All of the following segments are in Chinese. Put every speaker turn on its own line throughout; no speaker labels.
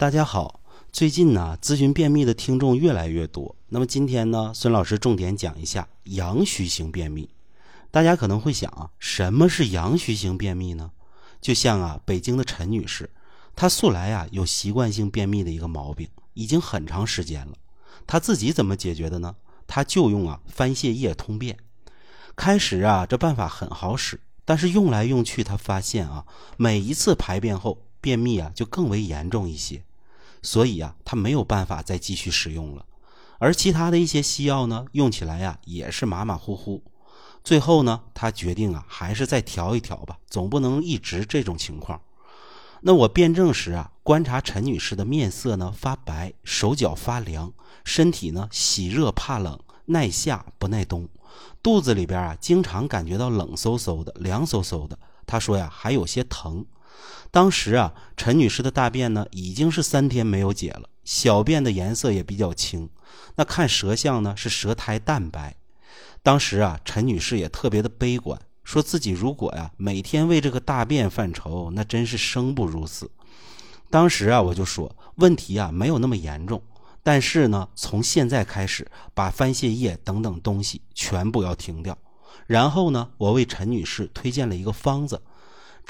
大家好，最近呢，咨询便秘的听众越来越多。那么今天呢，孙老师重点讲一下阳虚型便秘。大家可能会想啊，什么是阳虚型便秘呢？就像啊，北京的陈女士，她素来啊有习惯性便秘的一个毛病，已经很长时间了。她自己怎么解决的呢？她就用啊番泻叶通便。开始啊，这办法很好使，但是用来用去，她发现啊，每一次排便后，便秘啊就更为严重一些。所以啊，他没有办法再继续使用了，而其他的一些西药呢，用起来呀也是马马虎虎。最后呢，他决定啊，还是再调一调吧，总不能一直这种情况。那我辩证时啊，观察陈女士的面色呢发白，手脚发凉，身体呢喜热怕冷，耐夏不耐冬，肚子里边啊经常感觉到冷飕飕的，凉飕飕的。她说呀，还有些疼。当时啊，陈女士的大便呢已经是三天没有解了，小便的颜色也比较青，那看舌象呢是舌苔淡白。当时啊，陈女士也特别的悲观，说自己如果呀每天为这个大便犯愁，那真是生不如死。当时啊，我就说问题啊没有那么严重，但是呢，从现在开始把番泻叶等等东西全部要停掉。然后呢，我为陈女士推荐了一个方子。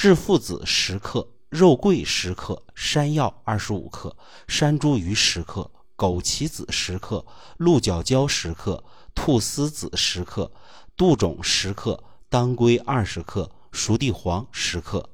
治附子十克，肉桂十克，山药二十五克，山茱萸十克，枸杞子十克，鹿角胶十克，菟丝子十克，杜仲十克，当归二十克，熟地黄十克。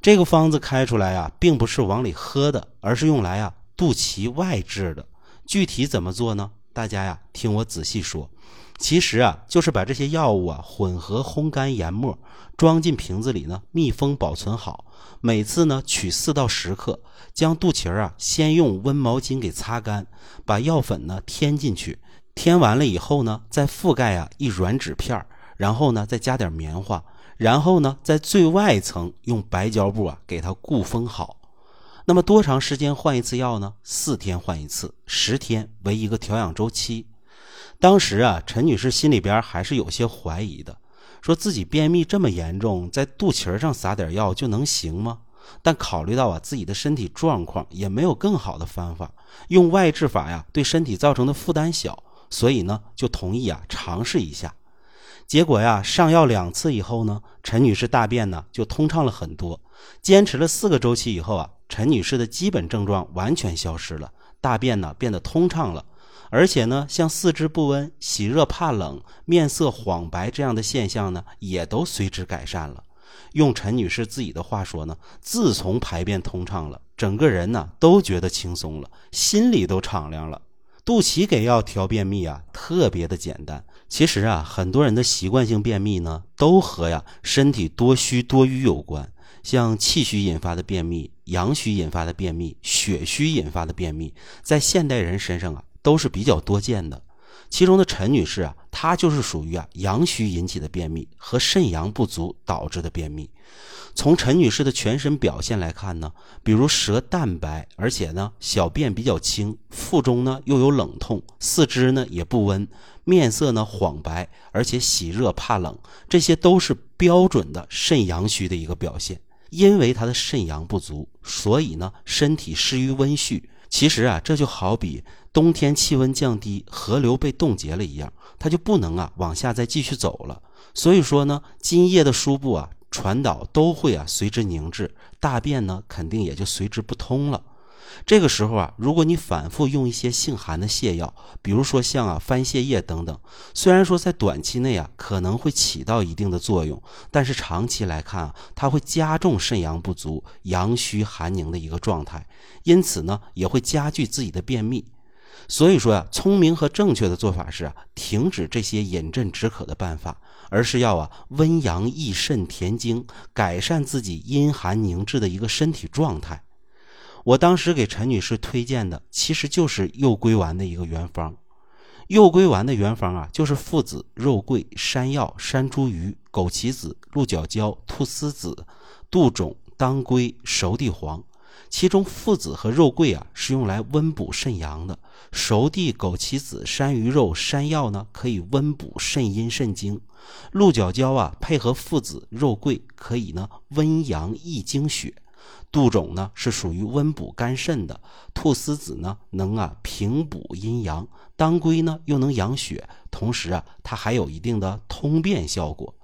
这个方子开出来啊，并不是往里喝的，而是用来啊肚脐外治的。具体怎么做呢？大家呀，听我仔细说。其实啊，就是把这些药物啊混合烘干研末，装进瓶子里呢，密封保存好。每次呢取四到十克，将肚脐儿啊先用温毛巾给擦干，把药粉呢添进去。添完了以后呢，再覆盖啊一软纸片儿然后呢再加点棉花，然后呢在最外层用白胶布啊给它固封好。那么多长时间换一次药呢？四天换一次，十天为一个调养周期。当时啊，陈女士心里边还是有些怀疑的，说自己便秘这么严重，在肚脐上撒点药就能行吗？但考虑到啊自己的身体状况，也没有更好的方法，用外治法呀对身体造成的负担小，所以呢就同意啊尝试一下。结果呀上药两次以后呢，陈女士大便呢就通畅了很多。坚持了四个周期以后啊，陈女士的基本症状完全消失了，大便呢变得通畅了。而且呢，像四肢不温、喜热怕冷、面色恍白这样的现象呢，也都随之改善了。用陈女士自己的话说呢，自从排便通畅了，整个人呢都觉得轻松了，心里都敞亮了。肚脐给药调便秘啊，特别的简单。其实啊，很多人的习惯性便秘呢，都和呀身体多虚多瘀有关。像气虚引发的便秘、阳虚引发的便秘、血虚引发的便秘，在现代人身上啊。都是比较多见的，其中的陈女士啊，她就是属于啊阳虚引起的便秘和肾阳不足导致的便秘。从陈女士的全身表现来看呢，比如舌淡白，而且呢小便比较轻，腹中呢又有冷痛，四肢呢也不温，面色呢恍白，而且喜热怕冷，这些都是标准的肾阳虚的一个表现。因为他的肾阳不足，所以呢身体失于温煦。其实啊，这就好比冬天气温降低，河流被冻结了一样，它就不能啊往下再继续走了。所以说呢，津液的输布啊、传导都会啊随之凝滞，大便呢肯定也就随之不通了。这个时候啊，如果你反复用一些性寒的泻药，比如说像啊番泻叶等等，虽然说在短期内啊可能会起到一定的作用，但是长期来看啊，它会加重肾阳不足、阳虚寒凝的一个状态，因此呢也会加剧自己的便秘。所以说呀，聪明和正确的做法是啊，停止这些饮鸩止渴的办法，而是要啊温阳益肾、填精，改善自己阴寒凝滞的一个身体状态。我当时给陈女士推荐的，其实就是右归丸的一个原方。右归丸的原方啊，就是附子、肉桂、山药、山茱萸、枸杞子、鹿角胶、菟丝子、杜仲、当归、熟地黄。其中附子和肉桂啊，是用来温补肾阳的；熟地、枸杞子、山萸肉、山药呢，可以温补肾阴肾精；鹿角胶啊，配合附子、肉桂，可以呢温阳益精血。杜种呢是属于温补肝肾的，菟丝子呢能啊平补阴阳，当归呢又能养血，同时啊它还有一定的通便效果。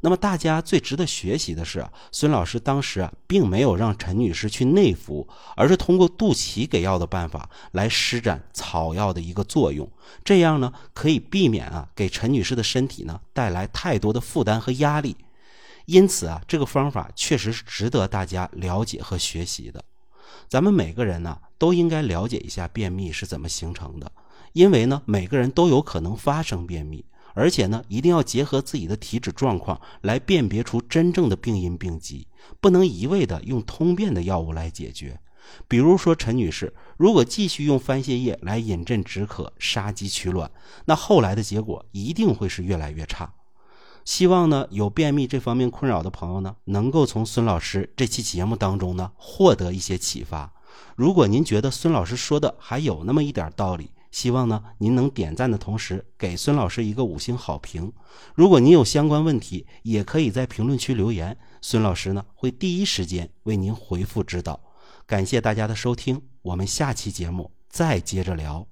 那么大家最值得学习的是，孙老师当时啊，并没有让陈女士去内服，而是通过肚脐给药的办法来施展草药的一个作用。这样呢，可以避免啊给陈女士的身体呢带来太多的负担和压力。因此啊，这个方法确实是值得大家了解和学习的。咱们每个人呢，都应该了解一下便秘是怎么形成的，因为呢，每个人都有可能发生便秘。而且呢，一定要结合自己的体质状况来辨别出真正的病因病机，不能一味的用通便的药物来解决。比如说陈女士，如果继续用番泻叶来饮鸩止渴、杀鸡取卵，那后来的结果一定会是越来越差。希望呢，有便秘这方面困扰的朋友呢，能够从孙老师这期节目当中呢，获得一些启发。如果您觉得孙老师说的还有那么一点道理，希望呢，您能点赞的同时给孙老师一个五星好评。如果您有相关问题，也可以在评论区留言，孙老师呢会第一时间为您回复指导。感谢大家的收听，我们下期节目再接着聊。